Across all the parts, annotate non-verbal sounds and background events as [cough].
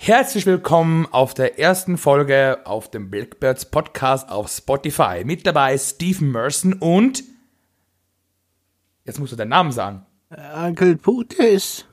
Herzlich willkommen auf der ersten Folge auf dem Blackbirds Podcast auf Spotify. Mit dabei Stephen Merson und jetzt musst du deinen Namen sagen. Onkel Putis.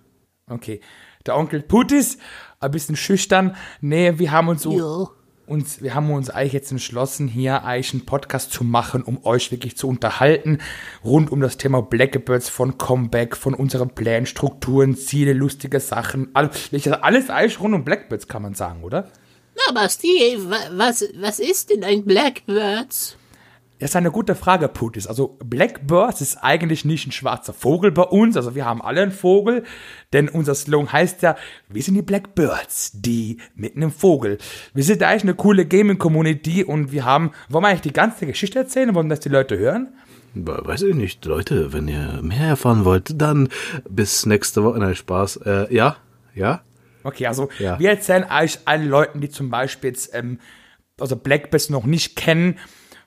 Okay, der Onkel Putis, ein bisschen schüchtern. Nee, wir haben uns so Jo. Uns, wir haben uns eigentlich jetzt entschlossen, hier eigentlich einen Podcast zu machen, um euch wirklich zu unterhalten, rund um das Thema Blackbirds von Comeback, von unseren Plänen, Strukturen, Ziele, lustige Sachen, alles, alles eigentlich rund um Blackbirds kann man sagen, oder? Steve, wa- was, was ist denn ein Blackbirds? Das ist eine gute Frage, Putis. Also Blackbirds ist eigentlich nicht ein schwarzer Vogel bei uns. Also wir haben alle einen Vogel, denn unser Slogan heißt ja, wir sind die Blackbirds, die mit einem Vogel. Wir sind eigentlich eine coole Gaming-Community und wir haben, wollen wir eigentlich die ganze Geschichte erzählen? Wollen das die Leute hören? Weiß ich nicht, Leute, wenn ihr mehr erfahren wollt, dann bis nächste Woche. Nein, Spaß. Äh, ja, ja. Okay, also Ja. wir erzählen eigentlich allen Leuten, die zum Beispiel jetzt, ähm, also Blackbirds noch nicht kennen,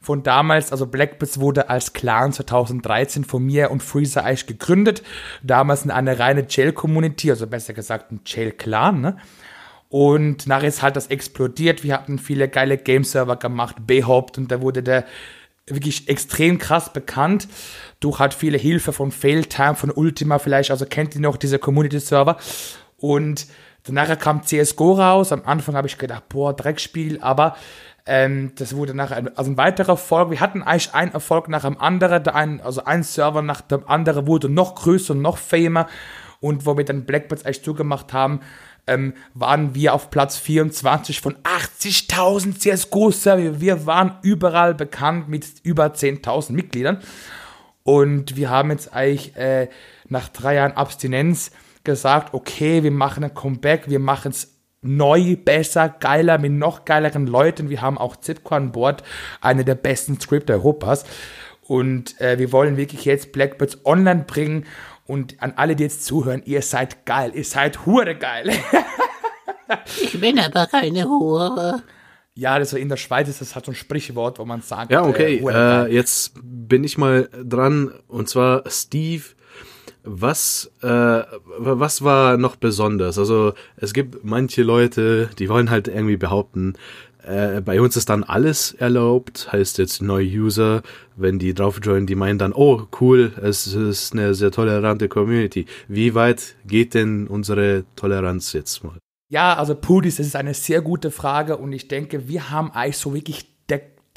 von damals, also Blackbirds wurde als Clan 2013 von mir und Freezer eigentlich gegründet. Damals in eine reine Jail-Community, also besser gesagt ein Jail-Clan, ne? Und nachher ist halt das explodiert. Wir hatten viele geile Game-Server gemacht, Behaupt, und da wurde der wirklich extrem krass bekannt durch halt viele Hilfe von Failtime, von Ultima vielleicht, also kennt ihr noch diese Community-Server. Und danach kam CSGO raus. Am Anfang habe ich gedacht, boah, Dreckspiel, aber ähm, das wurde nachher also ein weiterer Erfolg. Wir hatten eigentlich einen Erfolg nach dem anderen, der ein, also ein Server nach dem anderen wurde noch größer, noch famer. Und wo wir dann Blackbirds eigentlich zugemacht haben, ähm, waren wir auf Platz 24 von 80.000 CSGO-Server. Wir waren überall bekannt mit über 10.000 Mitgliedern. Und wir haben jetzt eigentlich äh, nach drei Jahren Abstinenz gesagt, okay, wir machen ein Comeback, wir machen es neu, besser, geiler, mit noch geileren Leuten. Wir haben auch Zipco an Bord, eine der besten Scripter Europas. Und äh, wir wollen wirklich jetzt Blackbirds online bringen. Und an alle, die jetzt zuhören, ihr seid geil, ihr seid hure geil. [laughs] Ich bin aber keine Hure. ja, das so in der Schweiz ist das halt so ein Sprichwort, wo man sagt, Ja, okay. äh. Äh, jetzt bin ich mal dran. Und zwar, Steve, was, äh, was war noch besonders? Also, es gibt manche Leute, die wollen halt irgendwie behaupten, äh, bei uns ist dann alles erlaubt, heißt jetzt neue User, wenn die drauf joinen, die meinen dann, oh cool, es ist eine sehr tolerante Community. Wie weit geht denn unsere Toleranz jetzt mal? Ja, also Pudis, das ist eine sehr gute Frage und ich denke, wir haben eigentlich so wirklich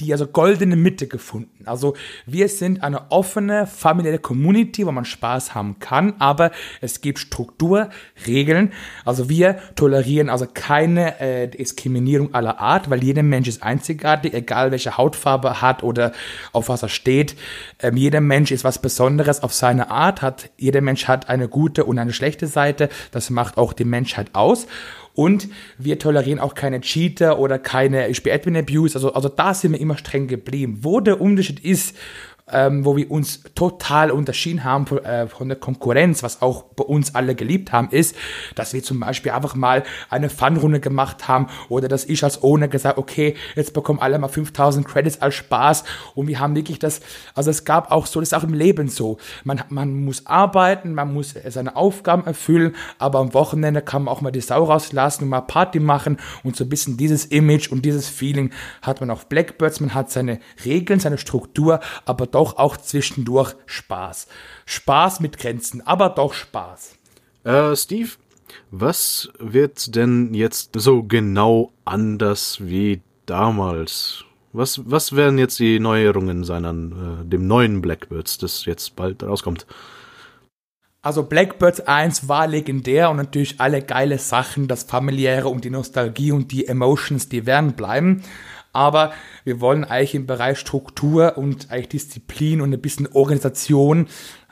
die also goldene Mitte gefunden. Also wir sind eine offene, familiäre Community, wo man Spaß haben kann, aber es gibt Struktur, Regeln. Also wir tolerieren also keine äh, Diskriminierung aller Art, weil jeder Mensch ist einzigartig, egal welche Hautfarbe er hat oder auf was er steht. Ähm, jeder Mensch ist was Besonderes auf seine Art, hat jeder Mensch hat eine gute und eine schlechte Seite. Das macht auch die Menschheit aus. Und wir tolerieren auch keine Cheater oder keine, Admin Abuse. Also, also da sind wir immer streng geblieben. Wo der Unterschied ist, ähm, wo wir uns total unterschieden haben von, äh, von der Konkurrenz, was auch bei uns alle geliebt haben, ist, dass wir zum Beispiel einfach mal eine Fun-Runde gemacht haben oder dass ich als Owner gesagt, okay, jetzt bekommen alle mal 5000 Credits als Spaß. Und wir haben wirklich das, also es gab auch so, das ist auch im Leben so, man, man muss arbeiten, man muss seine Aufgaben erfüllen, aber am Wochenende kann man auch mal die Sau rauslassen und mal Party machen. Und so ein bisschen dieses Image und dieses Feeling hat man auf Blackbirds, man hat seine Regeln, seine Struktur, aber doch auch zwischendurch Spaß. Spaß mit Grenzen, aber doch Spaß. Äh, Steve, was wird denn jetzt so genau anders wie damals? Was, was werden jetzt die Neuerungen sein an äh, dem neuen Blackbirds, das jetzt bald rauskommt? Also Blackbirds 1 war legendär und natürlich alle geile Sachen, das familiäre und die Nostalgie und die Emotions, die werden bleiben. Aber wir wollen eigentlich im Bereich Struktur und eigentlich Disziplin und ein bisschen Organisation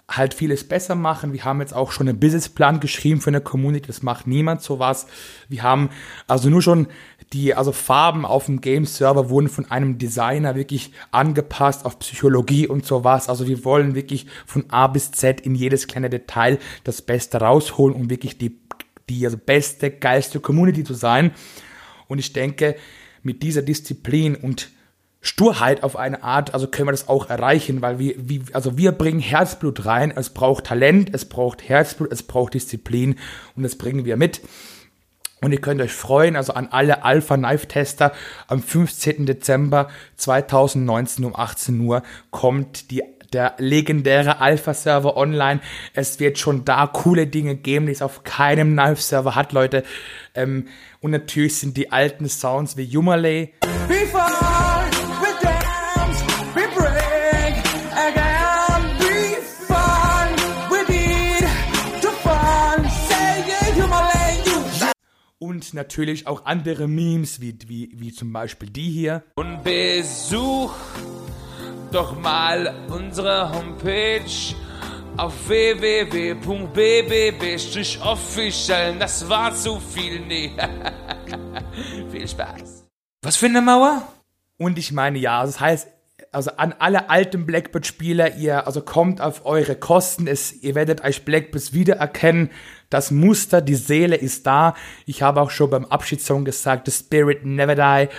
halt vieles besser machen. Wir haben jetzt auch schon einen Businessplan geschrieben für eine Community, das macht niemand sowas. Wir haben also nur schon die, also Farben auf dem Game-Server wurden von einem Designer wirklich angepasst auf Psychologie und sowas. Also wir wollen wirklich von A bis Z in jedes kleine Detail das Beste rausholen, um wirklich die, die also beste, geilste Community zu sein. Und ich denke, mit dieser Disziplin und Sturheit auf eine Art, also können wir das auch erreichen, weil wir, wie, also wir bringen Herzblut rein, es braucht Talent, es braucht Herzblut, es braucht Disziplin und das bringen wir mit. Und ihr könnt euch freuen, also an alle Alpha Knife Tester, am 15. Dezember 2019 um 18 Uhr kommt die der legendäre Alpha-Server online. Es wird schon da coole Dinge geben, die es auf keinem Knife-Server hat, Leute. Ähm, und natürlich sind die alten Sounds wie Yumalay. Und natürlich auch andere Memes, wie, wie, wie zum Beispiel die hier. Und Besuch doch mal unsere Homepage auf www.bbb-official. Das war zu viel, nee. [laughs] viel Spaß. Was für eine Mauer? Und ich meine, ja, das heißt, also an alle alten Blackbird-Spieler, ihr also kommt auf eure Kosten, es, ihr werdet euch Blackbirds wiedererkennen. Das Muster, die Seele ist da. Ich habe auch schon beim Abschiedssong gesagt, the spirit never die.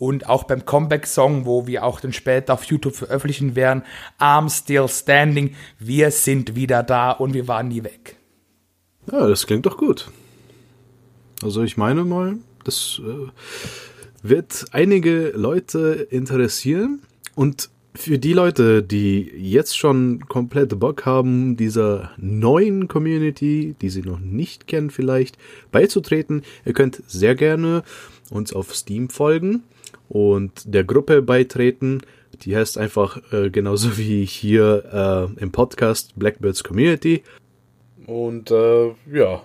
Und auch beim Comeback-Song, wo wir auch dann später auf YouTube veröffentlichen werden, I'm still standing, wir sind wieder da und wir waren nie weg. Ja, das klingt doch gut. Also ich meine mal, das äh, wird einige Leute interessieren. Und für die Leute, die jetzt schon komplett Bock haben, dieser neuen Community, die sie noch nicht kennen vielleicht, beizutreten, ihr könnt sehr gerne uns auf Steam folgen und der Gruppe beitreten. Die heißt einfach äh, genauso [laughs] wie hier äh, im Podcast Blackbirds Community. Und äh, ja.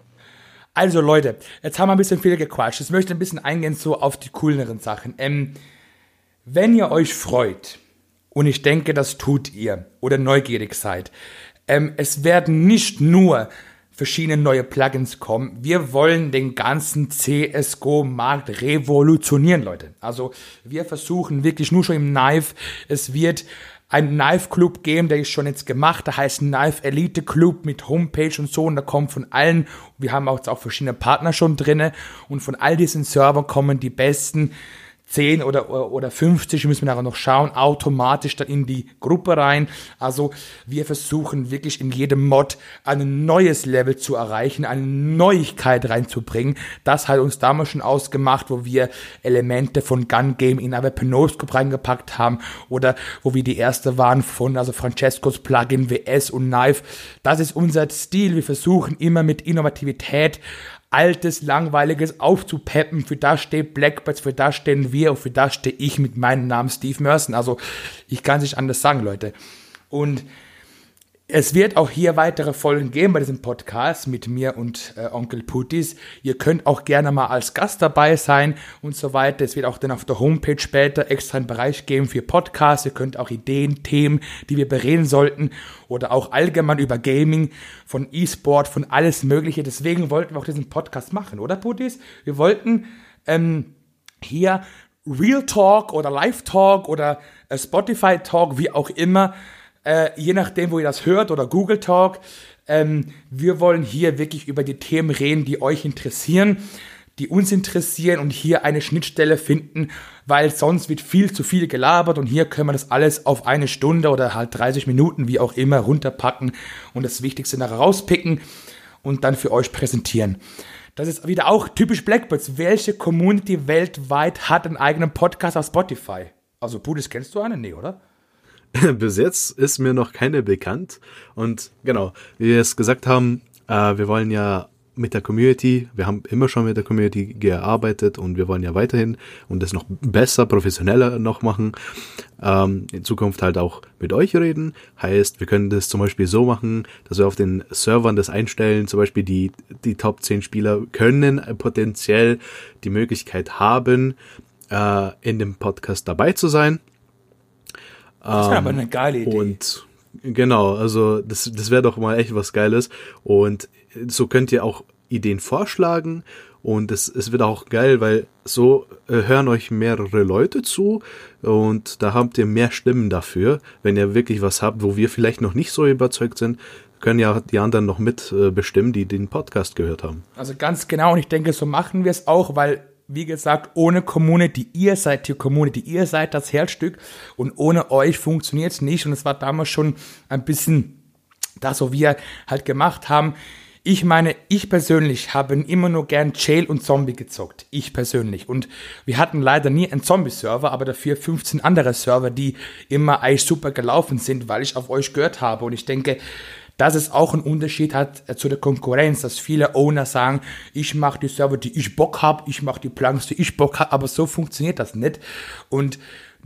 Also Leute, jetzt haben wir ein bisschen viel gequatscht. Jetzt möchte ich ein bisschen eingehen so auf die cooleren Sachen. Ähm, wenn ihr euch freut, und ich denke, das tut ihr, oder neugierig seid, ähm, es werden nicht nur verschiedene neue Plugins kommen. Wir wollen den ganzen CSGO-Markt revolutionieren, Leute. Also wir versuchen wirklich nur schon im Knife. Es wird ein Knife Club geben, der ist schon jetzt gemacht, der heißt Knife Elite Club mit Homepage und so und da kommt von allen, wir haben auch, auch verschiedene Partner schon drinne und von all diesen Servern kommen die besten 10 oder, oder 50, müssen wir nachher noch schauen, automatisch dann in die Gruppe rein. Also wir versuchen wirklich in jedem Mod ein neues Level zu erreichen, eine Neuigkeit reinzubringen. Das hat uns damals schon ausgemacht, wo wir Elemente von Gun Game in eine Penoscope reingepackt haben oder wo wir die erste waren von also Francescos Plugin WS und Knife. Das ist unser Stil. Wir versuchen immer mit Innovativität Altes, Langweiliges aufzupeppen. Für das steht Blackbirds, für das stehen wir und für das stehe ich mit meinem Namen Steve Merson. Also ich kann es nicht anders sagen, Leute. Und es wird auch hier weitere Folgen geben bei diesem Podcast mit mir und äh, Onkel Putis. Ihr könnt auch gerne mal als Gast dabei sein und so weiter. Es wird auch dann auf der Homepage später extra einen Bereich geben für Podcasts. Ihr könnt auch Ideen, Themen, die wir bereden sollten oder auch allgemein über Gaming, von E-Sport, von alles Mögliche. Deswegen wollten wir auch diesen Podcast machen, oder Putis? Wir wollten ähm, hier Real Talk oder Live Talk oder äh, Spotify Talk, wie auch immer, äh, je nachdem, wo ihr das hört oder Google Talk. Ähm, wir wollen hier wirklich über die Themen reden, die euch interessieren, die uns interessieren und hier eine Schnittstelle finden, weil sonst wird viel zu viel gelabert und hier können wir das alles auf eine Stunde oder halt 30 Minuten, wie auch immer, runterpacken und das Wichtigste nachher rauspicken und dann für euch präsentieren. Das ist wieder auch typisch Blackbirds. Welche Community weltweit hat einen eigenen Podcast auf Spotify? Also, Budis, kennst du einen? Nee, oder? [laughs] Bis jetzt ist mir noch keine bekannt. Und genau, wie wir es gesagt haben, äh, wir wollen ja mit der Community, wir haben immer schon mit der Community gearbeitet und wir wollen ja weiterhin und das noch besser, professioneller noch machen. Ähm, in Zukunft halt auch mit euch reden. Heißt, wir können das zum Beispiel so machen, dass wir auf den Servern das einstellen, zum Beispiel die, die Top 10 Spieler können potenziell die Möglichkeit haben, äh, in dem Podcast dabei zu sein. Das wäre aber eine geile Idee. Und genau, also das, das wäre doch mal echt was Geiles. Und so könnt ihr auch Ideen vorschlagen. Und es, es wird auch geil, weil so äh, hören euch mehrere Leute zu und da habt ihr mehr Stimmen dafür. Wenn ihr wirklich was habt, wo wir vielleicht noch nicht so überzeugt sind, können ja die anderen noch mit äh, bestimmen, die den Podcast gehört haben. Also ganz genau, und ich denke, so machen wir es auch, weil wie gesagt, ohne Community, ihr seid die Community, ihr seid das Herzstück und ohne euch funktioniert es nicht. Und es war damals schon ein bisschen das, was wir halt gemacht haben. Ich meine, ich persönlich habe immer nur gern Jail und Zombie gezockt. Ich persönlich. Und wir hatten leider nie einen Zombie-Server, aber dafür 15 andere Server, die immer eigentlich super gelaufen sind, weil ich auf euch gehört habe. Und ich denke, dass es auch einen Unterschied hat äh, zu der Konkurrenz, dass viele Owner sagen, ich mache die Server, die ich Bock habe, ich mache die Plugins, die ich Bock habe, aber so funktioniert das nicht. Und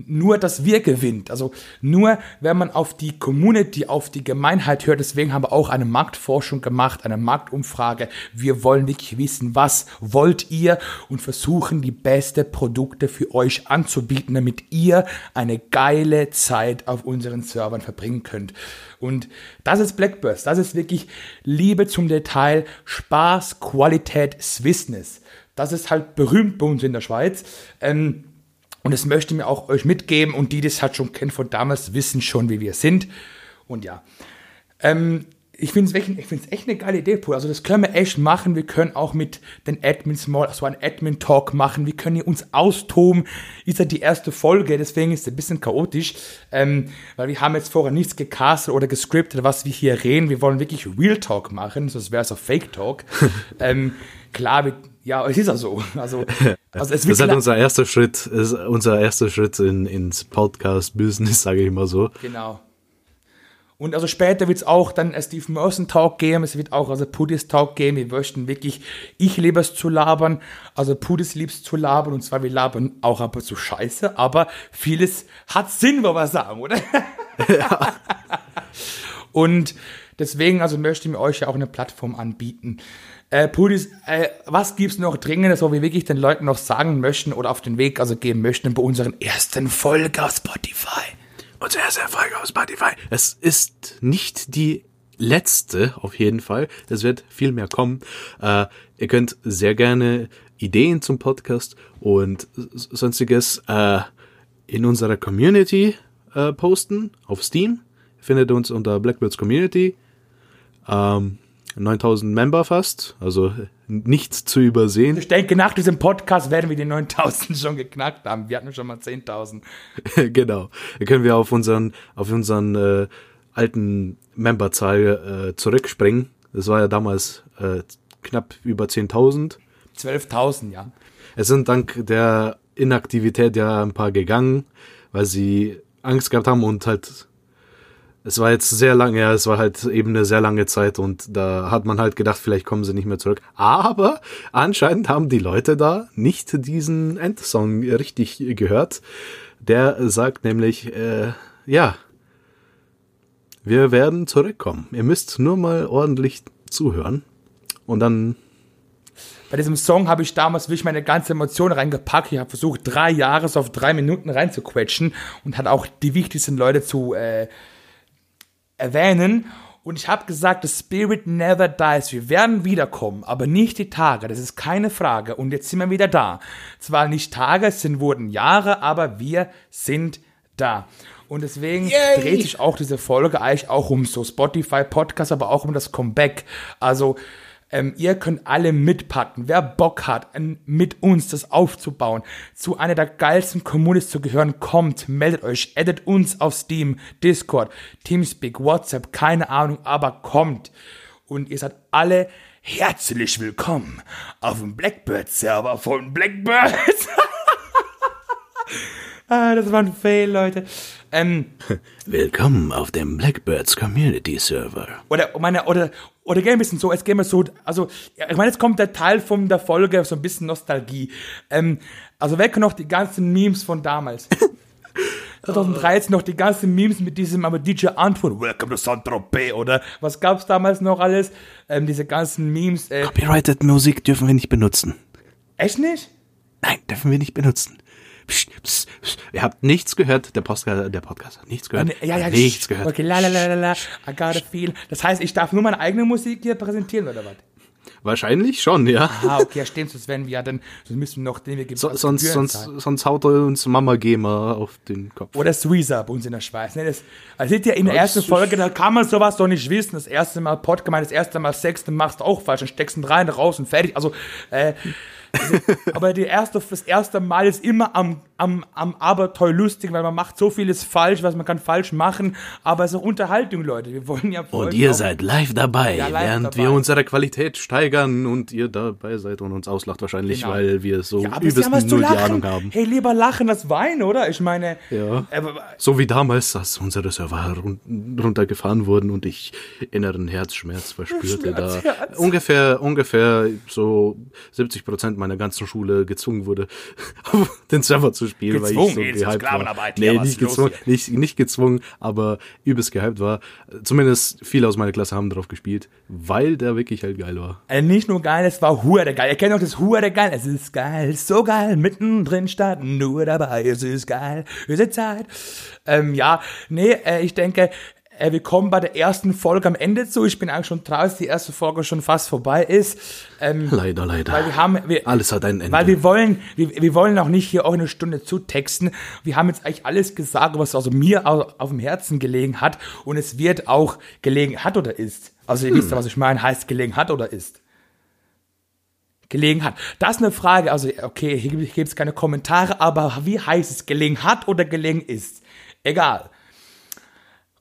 nur, dass wir gewinnt. Also nur, wenn man auf die Community, auf die Gemeinheit hört. Deswegen haben wir auch eine Marktforschung gemacht, eine Marktumfrage. Wir wollen wirklich wissen, was wollt ihr und versuchen, die beste Produkte für euch anzubieten, damit ihr eine geile Zeit auf unseren Servern verbringen könnt. Und das ist Blackburst. Das ist wirklich Liebe zum Detail, Spaß, Qualität, Swissness. Das ist halt berühmt bei uns in der Schweiz. Ähm, und das möchte ich mir auch euch mitgeben und die, die das halt schon kennen von damals, wissen schon, wie wir sind. Und ja, ähm, ich finde es ich find's echt eine geile Idee, Paul. Also das können wir echt machen. Wir können auch mit den Admins mal so einen Admin-Talk machen. Wir können hier uns austoben. Ist ja die erste Folge, deswegen ist es ein bisschen chaotisch, ähm, weil wir haben jetzt vorher nichts gecastet oder gescriptet, was wir hier reden. Wir wollen wirklich Real Talk machen, sonst wäre es auch Fake Talk. [laughs] ähm, klar, wir, ja, es ist ja so. Also, [laughs] also es Das ist unser erster Schritt, ist unser erster Schritt in, ins Podcast-Business, sage ich mal so. Genau. Und also später wird es auch dann ein Steve Merson Talk geben, es wird auch also Pudis Talk geben. Wir möchten wirklich, ich liebe es zu labern, also Pudis liebt es zu labern und zwar wir labern auch ab und zu scheiße, aber vieles hat Sinn, wo wir sagen, oder? [laughs] Ja. und deswegen also möchte ich mir euch ja auch eine Plattform anbieten. Äh, Pudis, äh, was gibt's noch dringendes, wo wir wirklich den Leuten noch sagen möchten oder auf den Weg also geben möchten bei unseren ersten Folge auf Spotify? Unsere erste Folge auf Spotify. Es ist nicht die letzte, auf jeden Fall. Es wird viel mehr kommen. Äh, ihr könnt sehr gerne Ideen zum Podcast und sonstiges äh, in unserer Community äh, posten auf Steam. Findet uns unter Blackbirds Community. Ähm, 9000 Member fast, also nichts zu übersehen. Ich denke, nach diesem Podcast werden wir die 9000 schon geknackt haben. Wir hatten schon mal 10.000. [laughs] genau. Da können wir auf unseren, auf unseren äh, alten Memberzahl äh, zurückspringen. Das war ja damals äh, knapp über 10.000. 12.000, ja. Es sind dank der Inaktivität ja ein paar gegangen, weil sie Angst gehabt haben und halt es war jetzt sehr lange, ja, es war halt eben eine sehr lange Zeit und da hat man halt gedacht, vielleicht kommen sie nicht mehr zurück. Aber anscheinend haben die Leute da nicht diesen Endsong richtig gehört. Der sagt nämlich, äh, ja, wir werden zurückkommen. Ihr müsst nur mal ordentlich zuhören und dann bei diesem Song habe ich damals wirklich meine ganze Emotion reingepackt. Ich habe versucht, drei Jahre auf drei Minuten reinzuquetschen und hat auch die wichtigsten Leute zu äh, erwähnen. Und ich habe gesagt, the spirit never dies. Wir werden wiederkommen, aber nicht die Tage. Das ist keine Frage. Und jetzt sind wir wieder da. Zwar nicht Tage, es sind, wurden Jahre, aber wir sind da. Und deswegen Yay. dreht sich auch diese Folge eigentlich auch um so Spotify Podcast, aber auch um das Comeback. Also ähm, ihr könnt alle mitpacken. Wer Bock hat, mit uns das aufzubauen, zu einer der geilsten Communities zu gehören, kommt, meldet euch, addet uns auf Steam, Discord, Teamspeak, WhatsApp, keine Ahnung, aber kommt. Und ihr seid alle herzlich willkommen auf dem Blackbird-Server von Blackbird. [laughs] ah, das war ein Fail, Leute. Ähm, [laughs] Willkommen auf dem Blackbirds Community Server. Oder meine, oder, oder gehen ein bisschen so, es geht mir so, also, ich meine, jetzt kommt der Teil von der Folge, so ein bisschen Nostalgie. Ähm, also weg noch die ganzen Memes von damals. [laughs] 2013 noch die ganzen Memes mit diesem aber DJ Antwort, Welcome to Saint-Tropez, oder was gab's damals noch alles? Ähm, diese ganzen Memes. Äh, Copyrighted Musik dürfen wir nicht benutzen. Echt nicht? Nein, dürfen wir nicht benutzen. Psst, psst, psst. Ihr habt nichts gehört. Der Podcast, der Podcast hat nichts gehört. Ja, ja, nichts gehört. Okay, la, la, la, la, la. I got a feel. Das heißt, ich darf nur meine eigene Musik hier präsentieren, oder was? Wahrscheinlich schon, ja. Ah, okay, ja, stimmt, sonst werden wir ja dann, sonst müssen wir noch, den wir geben. So, sonst, sonst, sonst haut er uns Mama Gamer auf den Kopf. Oder Suiza bei uns in der Schweiz. Ne, das, also seht ihr, in der ersten Folge, da kann man sowas doch nicht wissen. Das erste Mal Podcast, das erste Mal Sex, dann machst du auch falsch, dann steckst du rein, raus und fertig. Also, äh, also, aber die erste, das erste Mal ist immer am am, am Abenteuer lustig, weil man macht so vieles falsch, was man kann falsch machen, aber es ist auch Unterhaltung, Leute. Wir wollen ja Und ihr seid live dabei, Ja, live während dabei. wir unsere Qualität steigern und ihr dabei seid und uns auslacht wahrscheinlich, Genau. weil wir so ja, übelst null. Ahnung haben. Hey, lieber lachen als weinen, oder? Ich meine, Ja. äh, So wie damals, als unsere Server run runtergefahren wurden und ich inneren Herzschmerz verspürte. da Schmerz, Herz. ungefähr, ungefähr so 70 Prozent meiner ganzen Schule gezwungen wurde, [laughs] den Server zu spielen, weil Gezwungen? ich so gehypt war. Nee, nicht gezwungen, nicht, nicht gezwungen, aber übelst gehypt war. Zumindest viele aus meiner Klasse haben drauf gespielt, weil der wirklich halt geil war. äh, nicht nur geil, es war hure geil. Ihr kennt doch das hure geil. Es ist geil, so geil, mittendrin statt nur dabei. Es ist geil, es ist Zeit. Ähm, ja, nee, äh, ich denke, äh, wir kommen bei der ersten Folge am Ende zu. Ich bin eigentlich schon traurig, dass die erste Folge schon fast vorbei ist. Ähm, Leider, leider. Weil wir haben, wir, Alles hat ein Ende. Weil wir wollen, wir, wir wollen auch nicht hier auch eine Stunde zutexten. Wir haben jetzt eigentlich alles gesagt, was also mir au- auf dem Herzen gelegen hat. Und es wird auch gelegen hat oder ist. Also ihr wisst ja, was ich meine, heißt gelegen hat oder ist. Gelegen hat. Das ist eine Frage, also okay, hier gibt es keine Kommentare, aber wie heißt es, gelegen hat oder gelegen ist? Egal.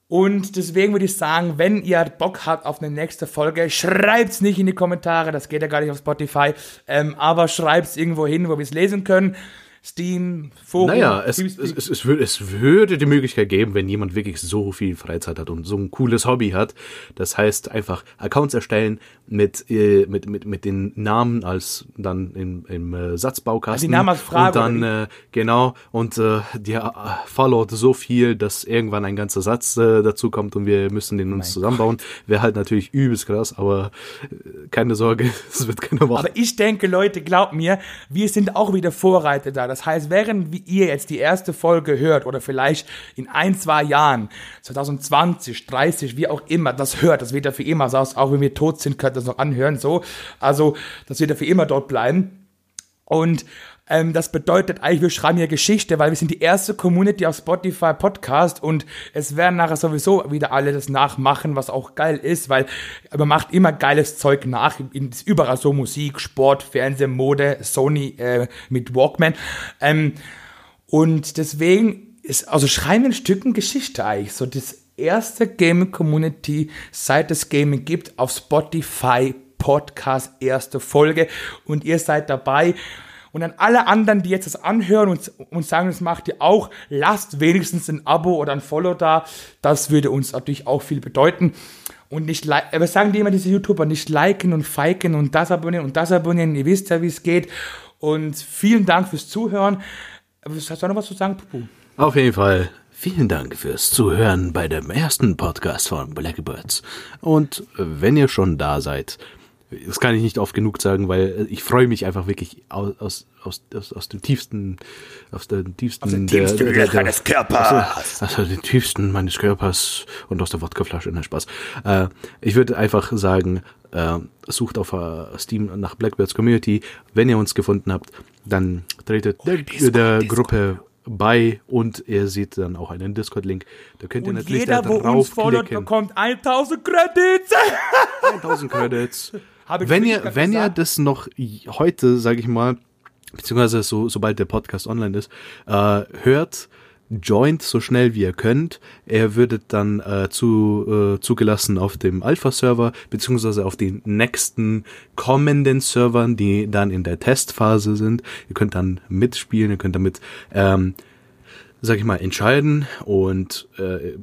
Und deswegen würde ich sagen, wenn ihr Bock habt auf eine nächste Folge, schreibt's nicht in die Kommentare, das geht ja gar nicht auf Spotify, ähm, aber schreibt's irgendwo hin, wo wir es lesen können. Steam, Forum, Naja, es, Teamspeak. es, es, es, würde, es würde die Möglichkeit geben, wenn jemand wirklich so viel Freizeit hat und so ein cooles Hobby hat. Das heißt, einfach Accounts erstellen mit, äh, mit, mit, mit den Namen als dann im, im äh, Satzbaukasten. Also die Namen als Frage, Und dann, äh, genau, und äh, der äh, followt so viel, dass irgendwann ein ganzer Satz äh, dazu kommt und wir müssen den uns zusammenbauen. Wäre halt natürlich übelst krass, aber äh, keine Sorge, [laughs] es wird keiner machen. Aber ich denke, Leute, glaubt mir, wir sind auch wieder Vorreiter da. Das heißt, während ihr jetzt die erste Folge hört oder vielleicht in ein, zwei Jahren, 2020, 30, wie auch immer, das hört, das wird ja für immer, so aus, auch wenn wir tot sind, könnt ihr das noch anhören, so. Also, das wird ja für immer dort bleiben. Und ähm, das bedeutet eigentlich, wir schreiben hier Geschichte, weil wir sind die erste Community auf Spotify Podcast und es werden nachher sowieso wieder alle das nachmachen, was auch geil ist, weil man macht immer geiles Zeug nach. Ist überall so Musik, Sport, Fernsehen, Mode, Sony äh, mit Walkman. Ähm, und deswegen ist, also schreiben wir ein Stückchen Geschichte eigentlich. So das erste Gaming Community, seit es Gaming gibt, auf Spotify Podcast, erste Folge. Und ihr seid dabei. Und an alle anderen, die jetzt das anhören und, und sagen, das macht ihr auch, lasst wenigstens ein Abo oder ein Follow da. Das würde uns natürlich auch viel bedeuten. Und nicht li- aber sagen die immer diese YouTuber, nicht liken und feiken und das abonnieren und das abonnieren. Ihr wisst ja, wie es geht. Und vielen Dank fürs Zuhören. Hast du noch was zu sagen, Pupu? Auf jeden Fall. Vielen Dank fürs Zuhören bei dem ersten Podcast von Blackbirds. Und äh, wenn ihr schon da seid, das kann ich nicht oft genug sagen, weil äh, ich freue mich einfach wirklich aus, aus, aus, aus, aus dem tiefsten, aus den tiefsten, den tiefsten Löchern des Körpers. Aus, aus den tiefsten meines Körpers und aus der Wodkaflasche, nein, Spaß. Äh, ich würde einfach sagen, äh, sucht auf äh, Steam nach Blackbirds Community. Wenn ihr uns gefunden habt, dann tretet der, Discord, der Discord. Gruppe bei und ihr seht dann auch einen Discord-Link. Da könnt ihr Und natürlich jeder, da wo uns draufklicken. bekommt 1000 Credits. [laughs] 1000 Credits. Wenn ihr, wenn ihr gesagt? das noch heute, sage ich mal, beziehungsweise so, sobald der Podcast online ist, äh, hört, joint so schnell wie ihr könnt. Er wird dann äh, zu, äh, zugelassen auf dem Alpha-Server, beziehungsweise auf den nächsten kommenden Servern, die dann in der Testphase sind. Ihr könnt dann mitspielen, ihr könnt damit, ähm, sag ich mal, entscheiden und äh,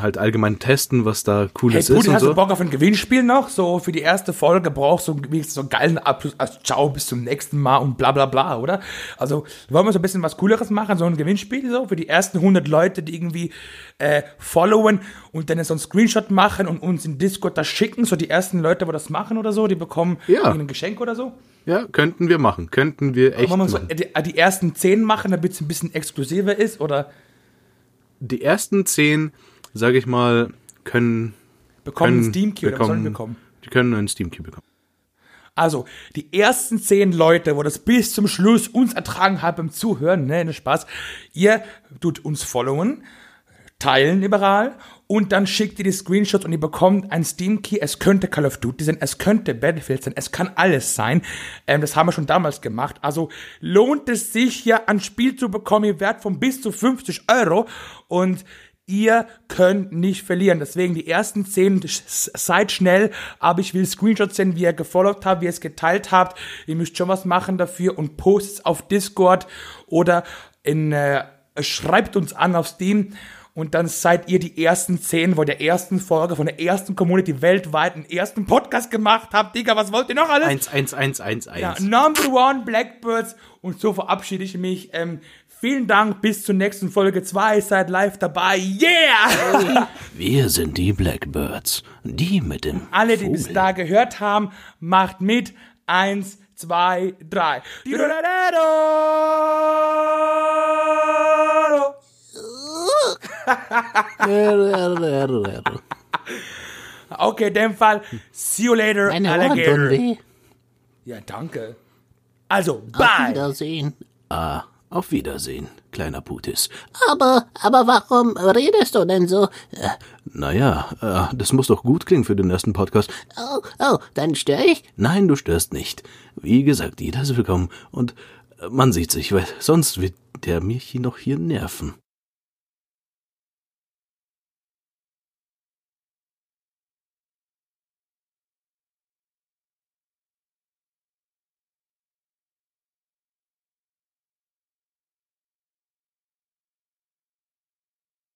halt allgemein testen, was da Hey, cooles ist und hast so. du Bock auf ein Gewinnspiel noch? So für die erste Folge brauchst du wenigstens so einen geilen Abschluss. Also, ciao, bis zum nächsten Mal und bla bla bla, oder? Also wollen wir so ein bisschen was Cooleres machen, so ein Gewinnspiel so für die ersten 100 Leute, die irgendwie äh, followen und dann so einen Screenshot machen und uns in Discord das schicken. So die ersten Leute, wo das machen oder so, die bekommen Ja. irgendein Geschenk oder so. Ja, könnten wir machen. Könnten wir echt Wollen wir so machen. die, die ersten 10 machen, damit es ein bisschen exklusiver ist oder Die ersten zehn, sage ich mal, können bekommen können einen Steam Key oder was sollen bekommen? Die können einen Steam Key bekommen. Also, die ersten zehn Leute, wo das bis zum Schluss uns ertragen haben beim Zuhören, ne, ne Spaß, ihr tut uns followen, teilen überall und dann schickt ihr die Screenshots und ihr bekommt ein Steam Key. Es könnte Call of Duty sein, es könnte Battlefield sein, es kann alles sein. Ähm, das haben wir schon damals gemacht. Also lohnt es sich hier ein Spiel zu bekommen, ihr Wert von bis zu 50 Euro und Ihr könnt nicht verlieren. Deswegen die ersten 10, seid schnell, aber ich will Screenshots sehen, wie ihr gefollowt habt, wie ihr es geteilt habt. Ihr müsst schon was machen dafür und postet auf Discord oder in, äh, schreibt uns an auf Steam und dann seid ihr die ersten zehn von der ersten Folge, von der ersten Community weltweit, einen ersten Podcast gemacht habt. Digga, was wollt ihr noch alles? 1, 1, 1, 1, 1. Ja, Number One Blackbirds. Und so verabschiede ich mich. Ähm, vielen Dank, bis zur nächsten Folge 2. Seid live dabei. Yeah! [laughs] Wir sind die Blackbirds. Die mit dem Alle, die Vogel. bis da gehört haben, macht mit. Eins, zwei, drei. [laughs] Okay, in dem Fall, see you later, Meine Ohren tun Alligator. weh. Ja, danke. Also, Auf bye. Wiedersehen. Ah, auf Wiedersehen, kleiner Putis. Aber, aber warum redest du denn so? Äh, Naja, äh, das muss doch gut klingen für den ersten Podcast. Oh, oh, dann störe ich? Nein, du störst nicht. Wie gesagt, jeder ist willkommen und man sieht sich, weil sonst wird der mich noch hier nerven.